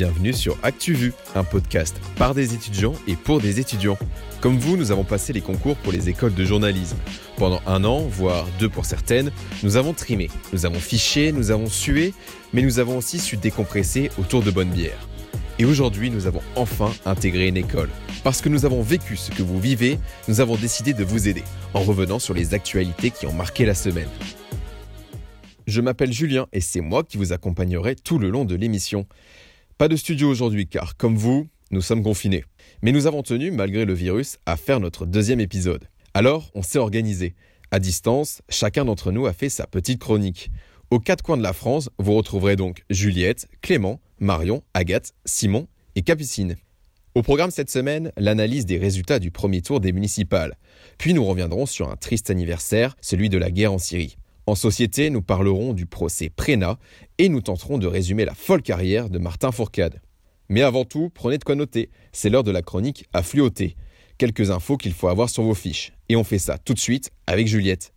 Bienvenue sur ActuVu, un podcast par des étudiants et pour des étudiants. Comme vous, nous avons passé les concours pour les écoles de journalisme. Pendant un an, voire deux pour certaines, nous avons trimé, nous avons fiché, nous avons sué, mais nous avons aussi su décompresser autour de bonnes bières. Et aujourd'hui, nous avons enfin intégré une école. Parce que nous avons vécu ce que vous vivez, nous avons décidé de vous aider, en revenant sur les actualités qui ont marqué la semaine. Je m'appelle Julien et c'est moi qui vous accompagnerai tout le long de l'émission. Pas de studio aujourd'hui car, comme vous, nous sommes confinés. Mais nous avons tenu, malgré le virus, à faire notre deuxième épisode. Alors, on s'est organisé. À distance, chacun d'entre nous a fait sa petite chronique. Aux quatre coins de la France, vous retrouverez donc Juliette, Clément, Marion, Agathe, Simon et Capucine. Au programme cette semaine, l'analyse des résultats du premier tour des municipales. Puis nous reviendrons sur un triste anniversaire, celui de la guerre en Syrie. En société, nous parlerons du procès Prénat et nous tenterons de résumer la folle carrière de Martin Fourcade. Mais avant tout, prenez de quoi noter, c'est l'heure de la chronique à fluoter. Quelques infos qu'il faut avoir sur vos fiches. Et on fait ça tout de suite avec Juliette.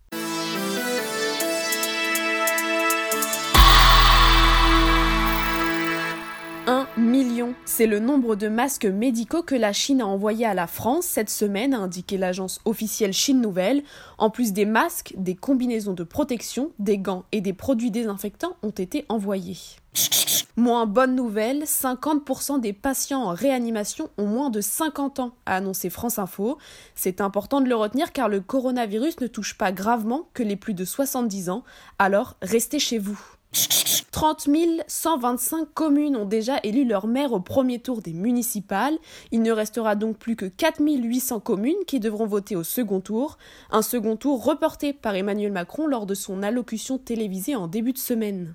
C'est le nombre de masques médicaux que la Chine a envoyé à la France cette semaine, a indiqué l'agence officielle Chine Nouvelle. En plus des masques, des combinaisons de protection, des gants et des produits désinfectants ont été envoyés. Moins bonne nouvelle, 50% des patients en réanimation ont moins de 50 ans, a annoncé France Info. C'est important de le retenir car le coronavirus ne touche pas gravement que les plus de 70 ans, alors restez chez vous. 30 125 communes ont déjà élu leur maire au premier tour des municipales. Il ne restera donc plus que 4 800 communes qui devront voter au second tour. Un second tour reporté par Emmanuel Macron lors de son allocution télévisée en début de semaine.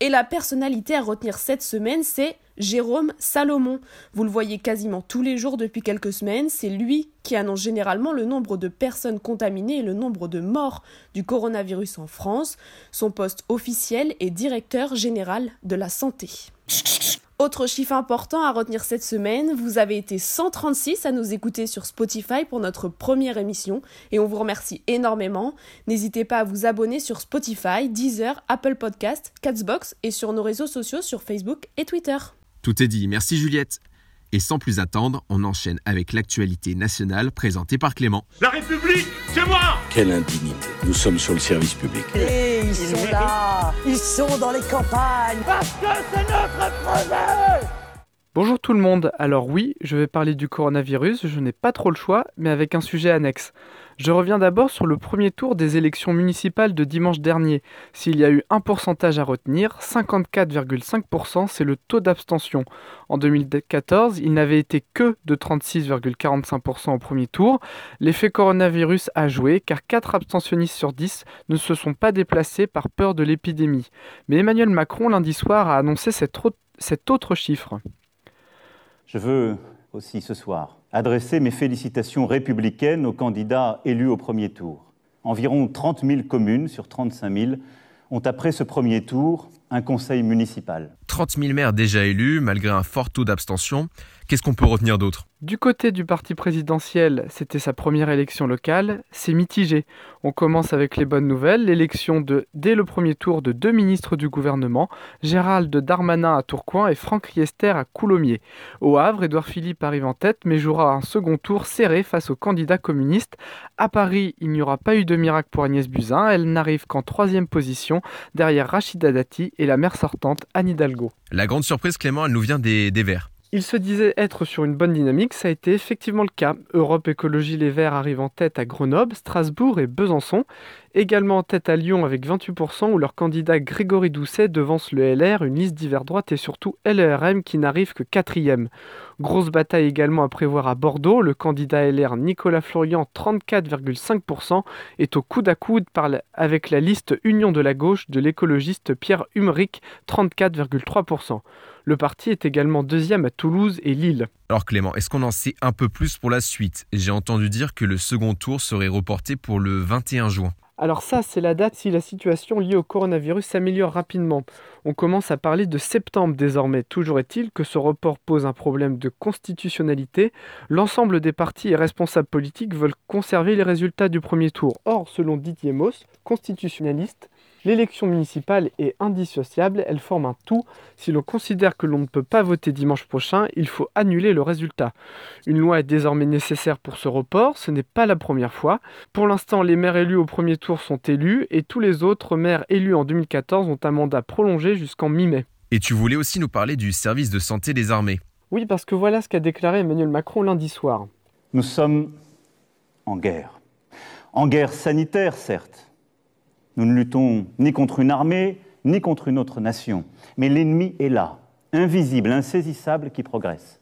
Et la personnalité à retenir cette semaine, c'est Jérôme Salomon. Vous le voyez quasiment tous les jours depuis quelques semaines, c'est lui qui annonce généralement le nombre de personnes contaminées et le nombre de morts du coronavirus en France. Son poste officiel est directeur général de la santé. Autre chiffre important à retenir cette semaine, vous avez été 136 à nous écouter sur Spotify pour notre première émission et on vous remercie énormément. N'hésitez pas à vous abonner sur Spotify, Deezer, Apple Podcast, Catsbox et sur nos réseaux sociaux sur Facebook et Twitter. Tout est dit, merci Juliette. Et sans plus attendre, on enchaîne avec l'actualité nationale présentée par Clément. La République, c'est moi Quelle indignité. Nous sommes sur le service public. Et ils sont là Ils sont dans les campagnes Parce que c'est notre projet Bonjour tout le monde, alors oui, je vais parler du coronavirus, je n'ai pas trop le choix, mais avec un sujet annexe. Je reviens d'abord sur le premier tour des élections municipales de dimanche dernier. S'il y a eu un pourcentage à retenir, 54,5% c'est le taux d'abstention. En 2014, il n'avait été que de 36,45% au premier tour. L'effet coronavirus a joué car 4 abstentionnistes sur 10 ne se sont pas déplacés par peur de l'épidémie. Mais Emmanuel Macron lundi soir a annoncé cet autre chiffre. Je veux aussi ce soir adresser mes félicitations républicaines aux candidats élus au premier tour. Environ 30 000 communes sur 35 000 ont après ce premier tour un conseil municipal. 30 000 maires déjà élus, malgré un fort taux d'abstention. Qu'est-ce qu'on peut retenir d'autre? Du côté du parti présidentiel, c'était sa première élection locale, c'est mitigé. On commence avec les bonnes nouvelles, l'élection de, dès le premier tour de deux ministres du gouvernement, Gérald Darmanin à Tourcoing et Franck Riester à Coulommiers. Au Havre, Édouard Philippe arrive en tête, mais jouera un second tour serré face aux candidats communistes. À Paris, il n'y aura pas eu de miracle pour Agnès Buzyn, elle n'arrive qu'en troisième position, derrière Rachida Dati et la maire sortante Anne Hidalgo. La grande surprise, Clément, elle nous vient des, des Verts. Il se disait être sur une bonne dynamique, ça a été effectivement le cas. Europe Écologie Les Verts arrive en tête à Grenoble, Strasbourg et Besançon, également en tête à Lyon avec 28% où leur candidat Grégory Doucet devance le LR, une liste d'hiver droite et surtout LRM qui n'arrive que quatrième. Grosse bataille également à prévoir à Bordeaux, le candidat LR Nicolas Florian 34,5% est au coude à coude avec la liste Union de la gauche de l'écologiste Pierre Humeric 34,3%. Le parti est également deuxième à Toulouse et Lille. Alors Clément, est-ce qu'on en sait un peu plus pour la suite? J'ai entendu dire que le second tour serait reporté pour le 21 juin. Alors ça, c'est la date si la situation liée au coronavirus s'améliore rapidement. On commence à parler de septembre désormais. Toujours est-il que ce report pose un problème de constitutionnalité. L'ensemble des partis et responsables politiques veulent conserver les résultats du premier tour. Or, selon Didier Moss, constitutionnaliste, L'élection municipale est indissociable, elle forme un tout. Si l'on considère que l'on ne peut pas voter dimanche prochain, il faut annuler le résultat. Une loi est désormais nécessaire pour ce report, ce n'est pas la première fois. Pour l'instant, les maires élus au premier tour sont élus et tous les autres maires élus en 2014 ont un mandat prolongé jusqu'en mi-mai. Et tu voulais aussi nous parler du service de santé des armées. Oui, parce que voilà ce qu'a déclaré Emmanuel Macron lundi soir. Nous sommes en guerre. En guerre sanitaire, certes, nous ne luttons ni contre une armée, ni contre une autre nation. Mais l'ennemi est là, invisible, insaisissable, qui progresse.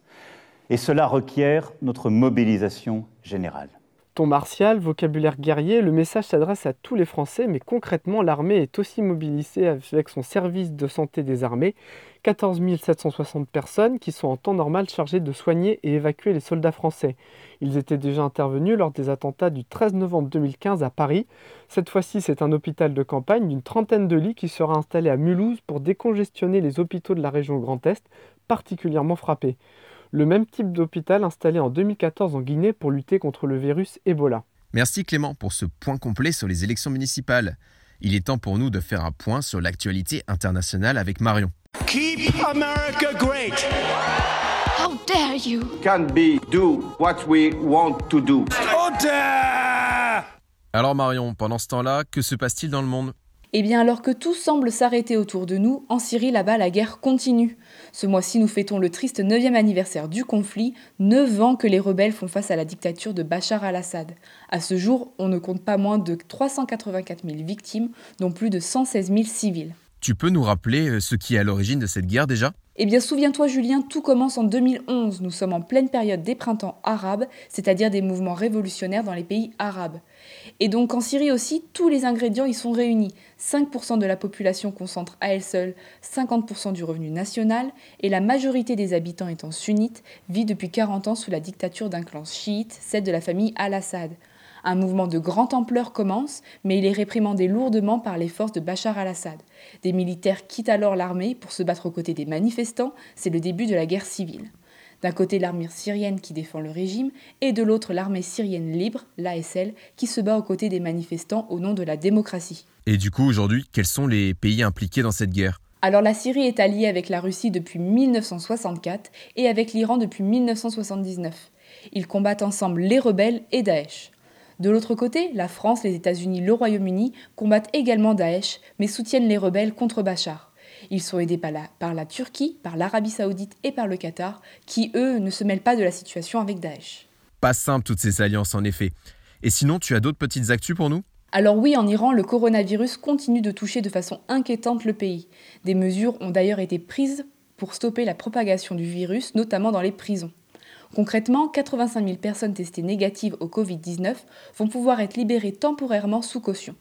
Et cela requiert notre mobilisation générale. Ton martial, vocabulaire guerrier, le message s'adresse à tous les Français, mais concrètement, l'armée est aussi mobilisée avec son service de santé des armées 14 760 personnes qui sont en temps normal chargées de soigner et évacuer les soldats français. Ils étaient déjà intervenus lors des attentats du 13 novembre 2015 à Paris. Cette fois-ci, c'est un hôpital de campagne d'une trentaine de lits qui sera installé à Mulhouse pour décongestionner les hôpitaux de la région Grand Est, particulièrement frappés. Le même type d'hôpital installé en 2014 en Guinée pour lutter contre le virus Ebola. Merci Clément pour ce point complet sur les élections municipales. Il est temps pour nous de faire un point sur l'actualité internationale avec Marion. Keep America great. How dare you? Can be do what we want to do. Alors Marion, pendant ce temps-là, que se passe-t-il dans le monde? Eh bien, alors que tout semble s'arrêter autour de nous, en Syrie, là-bas, la guerre continue. Ce mois-ci, nous fêtons le triste 9e anniversaire du conflit, 9 ans que les rebelles font face à la dictature de Bachar al-Assad. À ce jour, on ne compte pas moins de 384 000 victimes, dont plus de 116 000 civils. Tu peux nous rappeler euh, ce qui est à l'origine de cette guerre déjà? Eh bien, souviens-toi, Julien, tout commence en 2011. Nous sommes en pleine période des printemps arabes, c'est-à-dire des mouvements révolutionnaires dans les pays arabes. Et donc, en Syrie aussi, tous les ingrédients y sont réunis. 5% de la population concentre à elle seule 50% du revenu national, et la majorité des habitants étant sunnites, vit depuis 40 ans sous la dictature d'un clan chiite, celle de la famille al-Assad. Un mouvement de grande ampleur commence, mais il est réprimandé lourdement par les forces de Bachar al-Assad. Des militaires quittent alors l'armée pour se battre aux côtés des manifestants, c'est le début de la guerre civile. D'un côté l'armée syrienne qui défend le régime, et de l'autre l'armée syrienne libre, l'ASL, qui se bat aux côtés des manifestants au nom de la démocratie. Et du coup, aujourd'hui, quels sont les pays impliqués dans cette guerre? Alors la Syrie est alliée avec la Russie depuis 1964 et avec l'Iran depuis 1979. Ils combattent ensemble les rebelles et Daesh. De l'autre côté, la France, les États-Unis, le Royaume-Uni combattent également Daesh, mais soutiennent les rebelles contre Bachar. Ils sont aidés par la, par la Turquie, par l'Arabie saoudite et par le Qatar, qui, eux, ne se mêlent pas de la situation avec Daesh. Pas simple toutes ces alliances, en effet. Et sinon, tu as d'autres petites actus pour nous? Alors oui, en Iran, le coronavirus continue de toucher de façon inquiétante le pays. Des mesures ont d'ailleurs été prises pour stopper la propagation du virus, notamment dans les prisons. Concrètement, 85 000 personnes testées négatives au Covid-19 vont pouvoir être libérées temporairement sous caution.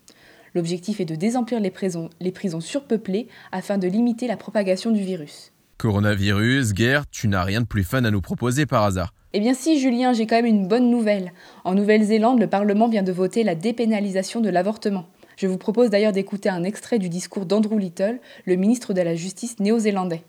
L'objectif est de désemplir les prisons, les prisons surpeuplées afin de limiter la propagation du virus. Coronavirus, guerre, tu n'as rien de plus fun à nous proposer par hasard. Eh bien si Julien, j'ai quand même une bonne nouvelle. En Nouvelle-Zélande, le Parlement vient de voter la dépénalisation de l'avortement. Je vous propose d'ailleurs d'écouter un extrait du discours d'Andrew Little, le ministre de la Justice néo-zélandais.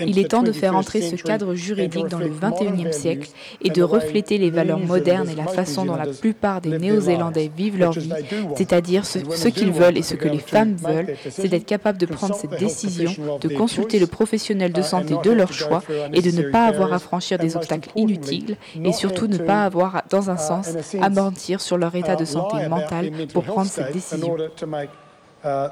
Il est temps de faire entrer ce cadre juridique dans le XXIe siècle et de refléter les valeurs modernes et la façon dont la plupart des Néo-Zélandais vivent leur vie, c'est-à-dire ce, ce qu'ils veulent et ce que les femmes veulent, c'est d'être capable de prendre cette décision, de consulter le professionnel de santé de leur choix et de ne pas avoir à franchir des obstacles inutiles et surtout ne pas avoir, dans un sens, à mentir sur leur état de santé mentale pour prendre cette décision. Uh,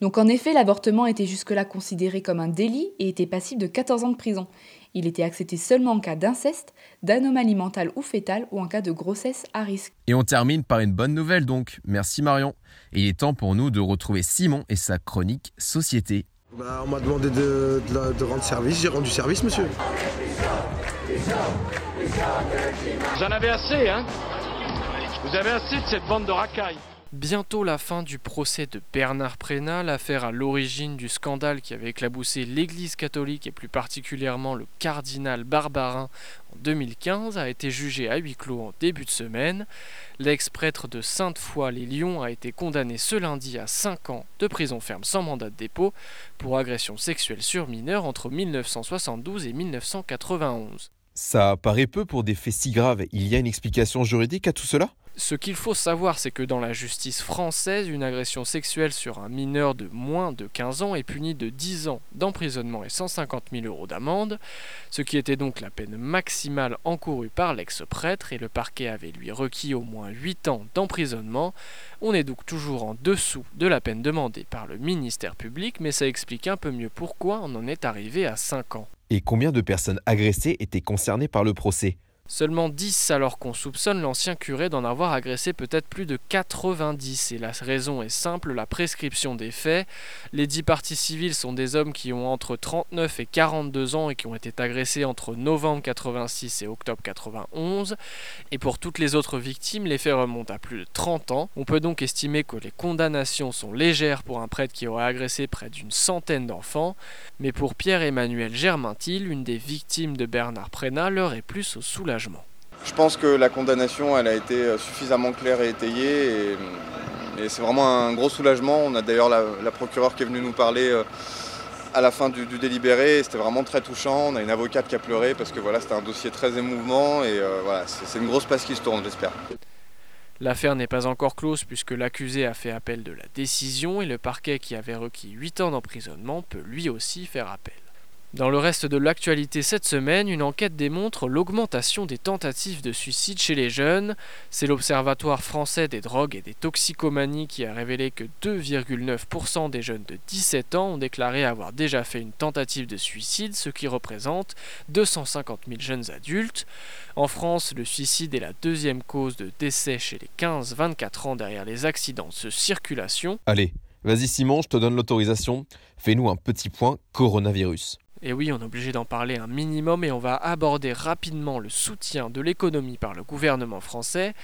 Donc en effet, l'avortement était jusque-là considéré comme un délit et était passible de 14 ans de prison. Il était accepté seulement en cas d'inceste, d'anomalie mentale ou fétale ou en cas de grossesse à risque. Et on termine par une bonne nouvelle donc. Merci Marion. Et il est temps pour nous de retrouver Simon et sa chronique Société. Bah, on m'a demandé de, de rendre service, j'ai rendu service monsieur. Vous en avez assez, hein Vous avez assez de cette bande de racailles. Bientôt la fin du procès de Bernard Prénat, l'affaire à l'origine du scandale qui avait éclaboussé l'Église catholique et plus particulièrement le cardinal Barbarin en 2015, a été jugée à huis clos en début de semaine. L'ex-prêtre de Sainte-Foy-les-Lyons a été condamné ce lundi à 5 ans de prison ferme sans mandat de dépôt pour agression sexuelle sur mineur entre 1972 et 1991. Ça paraît peu pour des faits si graves. Il y a une explication juridique à tout cela? Ce qu'il faut savoir, c'est que dans la justice française, une agression sexuelle sur un mineur de moins de 15 ans est punie de 10 ans d'emprisonnement et 150 000 euros d'amende, ce qui était donc la peine maximale encourue par l'ex-prêtre, et le parquet avait lui requis au moins 8 ans d'emprisonnement. On est donc toujours en dessous de la peine demandée par le ministère public, mais ça explique un peu mieux pourquoi on en est arrivé à 5 ans. Et combien de personnes agressées étaient concernées par le procès? Seulement 10 alors qu'on soupçonne l'ancien curé d'en avoir agressé peut-être plus de 90. Et la raison est simple, la prescription des faits. Les 10 parties civiles sont des hommes qui ont entre 39 et 42 ans et qui ont été agressés entre novembre 86 et octobre 91. Et pour toutes les autres victimes, les faits remontent à plus de 30 ans. On peut donc estimer que les condamnations sont légères pour un prêtre qui aurait agressé près d'une centaine d'enfants. Mais pour Pierre-Emmanuel Germintil, une des victimes de Bernard Prénat, l'heure est plus au soulagement. Je pense que la condamnation elle a été suffisamment claire et étayée et, c'est vraiment un gros soulagement. On a d'ailleurs la, procureure qui est venue nous parler euh, à la fin du, délibéré. C'était vraiment très touchant. On a une avocate qui a pleuré parce que voilà, c'était un dossier très émouvant et euh, voilà, c'est une grosse passe qui se tourne, j'espère. L'affaire n'est pas encore close puisque l'accusé a fait appel de la décision et le parquet qui avait requis 8 ans d'emprisonnement peut lui aussi faire appel. Dans le reste de l'actualité cette semaine, une enquête démontre l'augmentation des tentatives de suicide chez les jeunes. C'est l'Observatoire français des drogues et des toxicomanies qui a révélé que 2,9% des jeunes de 17 ans ont déclaré avoir déjà fait une tentative de suicide, ce qui représente 250 000 jeunes adultes. En France, le suicide est la deuxième cause de décès chez les 15-24 ans derrière les accidents de circulation. Allez, vas-y Simon, je te donne l'autorisation. Fais-nous un petit point coronavirus. Et oui, on est obligé d'en parler un minimum et on va aborder rapidement le soutien de l'économie par le gouvernement français.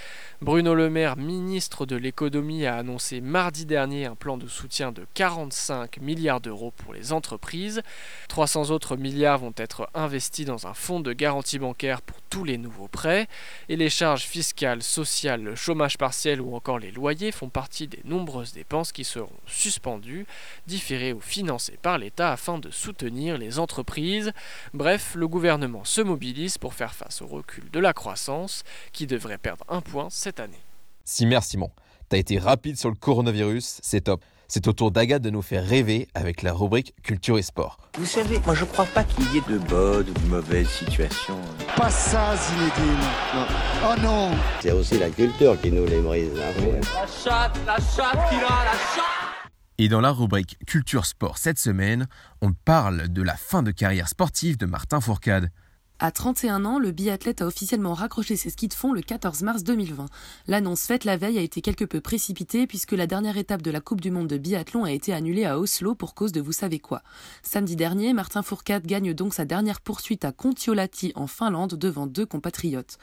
Bruno Le Maire, ministre de l'économie, a annoncé mardi dernier un plan de soutien de 45 milliards d'euros pour les entreprises. 300 autres milliards vont être investis dans un fonds de garantie bancaire pour tous les nouveaux prêts. Et les charges fiscales, sociales, le chômage partiel ou encore les loyers font partie des nombreuses dépenses qui seront suspendues, différées ou financées par l'État afin de soutenir les entreprises Bref, le gouvernement se mobilise pour faire face au recul de la croissance qui devrait perdre un point cette année. Si merci Simon, t'as été rapide sur le coronavirus, c'est top. C'est au tour d'Agathe de nous faire rêver avec la rubrique Culture et Sport. Vous savez, moi je crois pas qu'il y ait de bonnes ou de mauvaises situations. Pas ça, Zinedine. Non. Oh non C'est aussi la culture qui nous les brise. Hein. La chatte, la chatte qui a la chatte et dans la rubrique Culture Sport cette semaine, on parle de la fin de carrière sportive de Martin Fourcade. À 31 ans, le biathlète a officiellement raccroché ses skis de fond le 14 mars 2020. L'annonce faite la veille a été quelque peu précipitée puisque la dernière étape de la Coupe du Monde de biathlon a été annulée à Oslo pour cause de vous savez quoi. Samedi dernier, Martin Fourcade gagne donc sa dernière poursuite à Kontiolahti en Finlande devant deux compatriotes.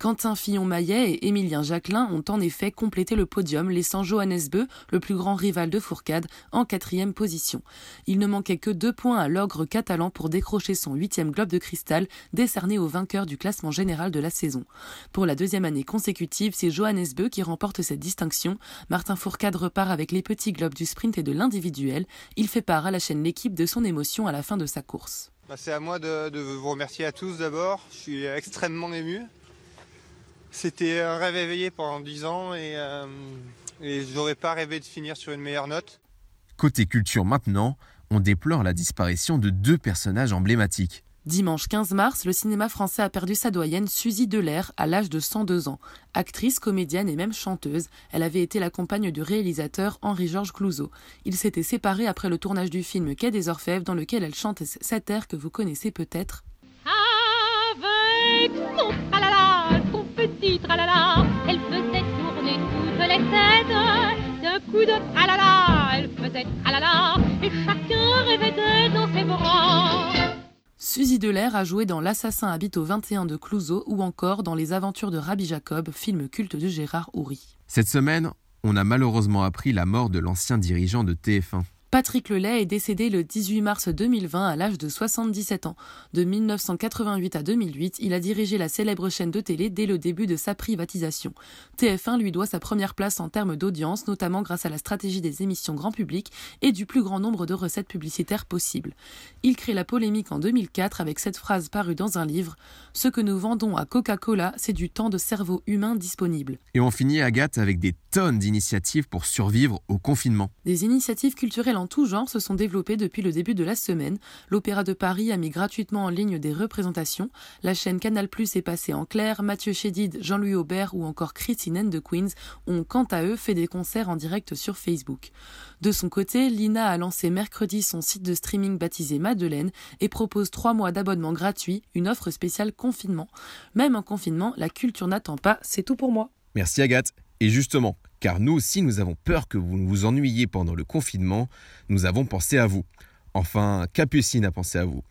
Quentin Fillon-Maillet et Émilien Jacquelin ont en effet complété le podium, laissant Johannes Beu, le plus grand rival de Fourcade, en quatrième position. Il ne manquait que deux points à l'ogre catalan pour décrocher son huitième globe de cristal, décerné au vainqueur du classement général de la saison. Pour la deuxième année consécutive, c'est Johannes Beu qui remporte cette distinction. Martin Fourcade repart avec les petits globes du sprint et de l'individuel. Il fait part à la chaîne L'équipe de son émotion à la fin de sa course. Bah, c'est à moi de, de vous remercier à tous d'abord. Je suis extrêmement ému. C'était un rêve éveillé pendant 10 ans et, euh, et j'aurais pas rêvé de finir sur une meilleure note. Côté culture maintenant, on déplore la disparition de deux personnages emblématiques. Dimanche 15 mars, le cinéma français a perdu sa doyenne Suzy Delair à l'âge de 102 ans. Actrice, comédienne et même chanteuse, elle avait été la compagne du réalisateur Henri-Georges Clouzot. Ils s'étaient séparés après le tournage du film Quai des Orfèvres dans lequel elle chante cet air que vous connaissez peut-être. Avec petit tralala, elle faisait tourner toutes les têtes. D'un coup de tralala, elle faisait tralala, et chacun rêvait dans ses bras. Suzy Delair a joué dans L'Assassin habite au 21 de Clouseau ou encore dans Les Aventures de Rabbi Jacob, film culte de Gérard Houry. Cette semaine, on a malheureusement appris la mort de l'ancien dirigeant de TF1. Patrick Lelay est décédé le 18 mars 2020 à l'âge de 77 ans. De 1988 à 2008, il a dirigé la célèbre chaîne de télé dès le début de sa privatisation. TF1 lui doit sa première place en termes d'audience, notamment grâce à la stratégie des émissions grand public et du plus grand nombre de recettes publicitaires possibles. Il crée la polémique en 2004 avec cette phrase parue dans un livre Ce que nous vendons à Coca-Cola, c'est du temps de cerveau humain disponible. Et on finit, Agathe, avec des tonnes d'initiatives pour survivre au confinement. Des initiatives culturelles en tout genre se sont développées depuis le début de la semaine. L'Opéra de Paris a mis gratuitement en ligne des représentations. La chaîne Canal Plus est passée en clair. Mathieu Chédid, Jean-Louis Aubert ou encore Christine de Queens ont quant à eux fait des concerts en direct sur Facebook. De son côté, Lina a lancé mercredi son site de streaming baptisé Madeleine et propose trois mois d'abonnement gratuit, une offre spéciale confinement. Même en confinement, la culture n'attend pas, c'est tout pour moi. Merci Agathe. Et justement, car nous aussi nous avons peur que vous ne vous ennuyiez pendant le confinement, nous avons pensé à vous. Enfin, Capucine a pensé à vous.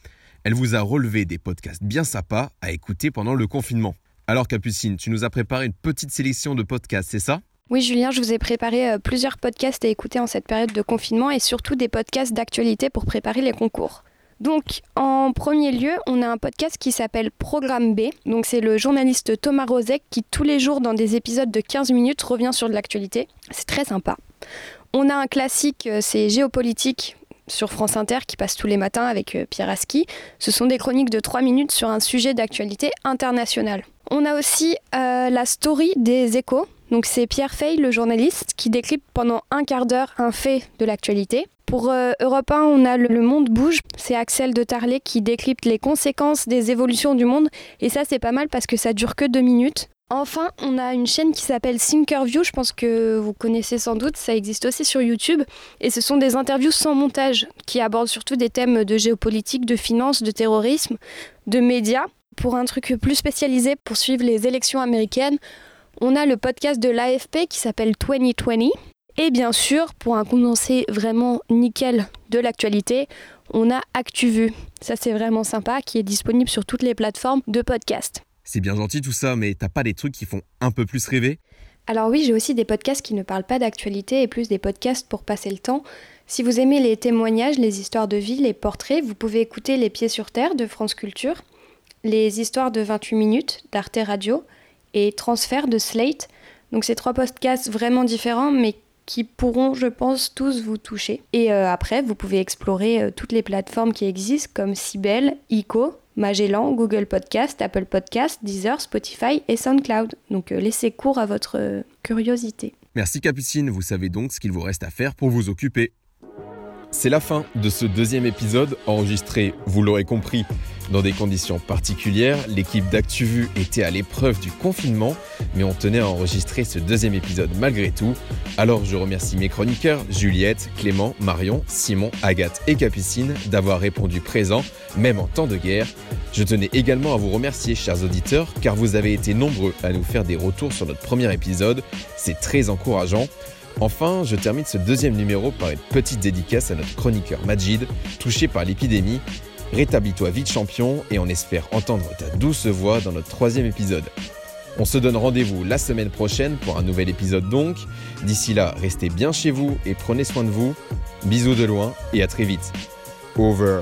Elle vous a relevé des podcasts bien sympas à écouter pendant le confinement. Alors Capucine, tu nous as préparé une petite sélection de podcasts, c'est ça? Oui, Julien, je vous ai préparé euh, plusieurs podcasts à écouter en cette période de confinement et surtout des podcasts d'actualité pour préparer les concours. Donc, en premier lieu, on a un podcast qui s'appelle Programme B. Donc, c'est le journaliste Thomas Rozek qui, tous les jours, dans des épisodes de 15 minutes, revient sur de l'actualité. C'est très sympa. On a un classique, euh, c'est Géopolitique sur France Inter qui passe tous les matins avec euh, Pierre Aski. Ce sont des chroniques de 3 minutes sur un sujet d'actualité internationale. On a aussi euh, la story des échos. Donc c'est Pierre Fay, le journaliste, qui décrypte pendant un quart d'heure un fait de l'actualité. Pour euh, Europe 1, on a Le Monde bouge. C'est Axel de Tarlet qui décrypte les conséquences des évolutions du monde. Et ça, c'est pas mal parce que ça dure que deux minutes. Enfin, on a une chaîne qui s'appelle Thinkerview, je pense que vous connaissez sans doute, ça existe aussi sur YouTube, et ce sont des interviews sans montage qui abordent surtout des thèmes de géopolitique, de finance, de terrorisme, de médias. Pour un truc plus spécialisé pour suivre les élections américaines, on a le podcast de l'AFP qui s'appelle 2020, et bien sûr, pour un condensé vraiment nickel de l'actualité, on a ActuVu. Ça c'est vraiment sympa, qui est disponible sur toutes les plateformes de podcast. C'est bien gentil tout ça, mais t'as pas des trucs qui font un peu plus rêver? Alors oui, j'ai aussi des podcasts qui ne parlent pas d'actualité et plus des podcasts pour passer le temps. Si vous aimez les témoignages, les histoires de vie, les portraits, vous pouvez écouter Les Pieds sur Terre de France Culture, les histoires de 28 minutes d'Arte Radio et Transfert de Slate. Donc c'est trois podcasts vraiment différents mais qui pourront, je pense, tous vous toucher. Et euh, après, vous pouvez explorer euh, toutes les plateformes qui existent comme Sibel, ICO, Magellan, Google Podcast, Apple Podcast, Deezer, Spotify et SoundCloud. Donc euh, laissez cours à votre curiosité. Merci Capucine, vous savez donc ce qu'il vous reste à faire pour vous occuper. C'est la fin de ce deuxième épisode enregistré, vous l'aurez compris, dans des conditions particulières. L'équipe d'ActuVu était à l'épreuve du confinement, mais on tenait à enregistrer ce deuxième épisode malgré tout. Alors je remercie mes chroniqueurs Juliette, Clément, Marion, Simon, Agathe et Capucine d'avoir répondu présent, même en temps de guerre. Je tenais également à vous remercier, chers auditeurs, car vous avez été nombreux à nous faire des retours sur notre premier épisode. C'est très encourageant. Enfin, je termine ce deuxième numéro par une petite dédicace à notre chroniqueur Majid, touché par l'épidémie. Rétablis-toi vite champion et on espère entendre ta douce voix dans notre troisième épisode. On se donne rendez-vous la semaine prochaine pour un nouvel épisode donc. D'ici là, restez bien chez vous et prenez soin de vous. Bisous de loin et à très vite. Over.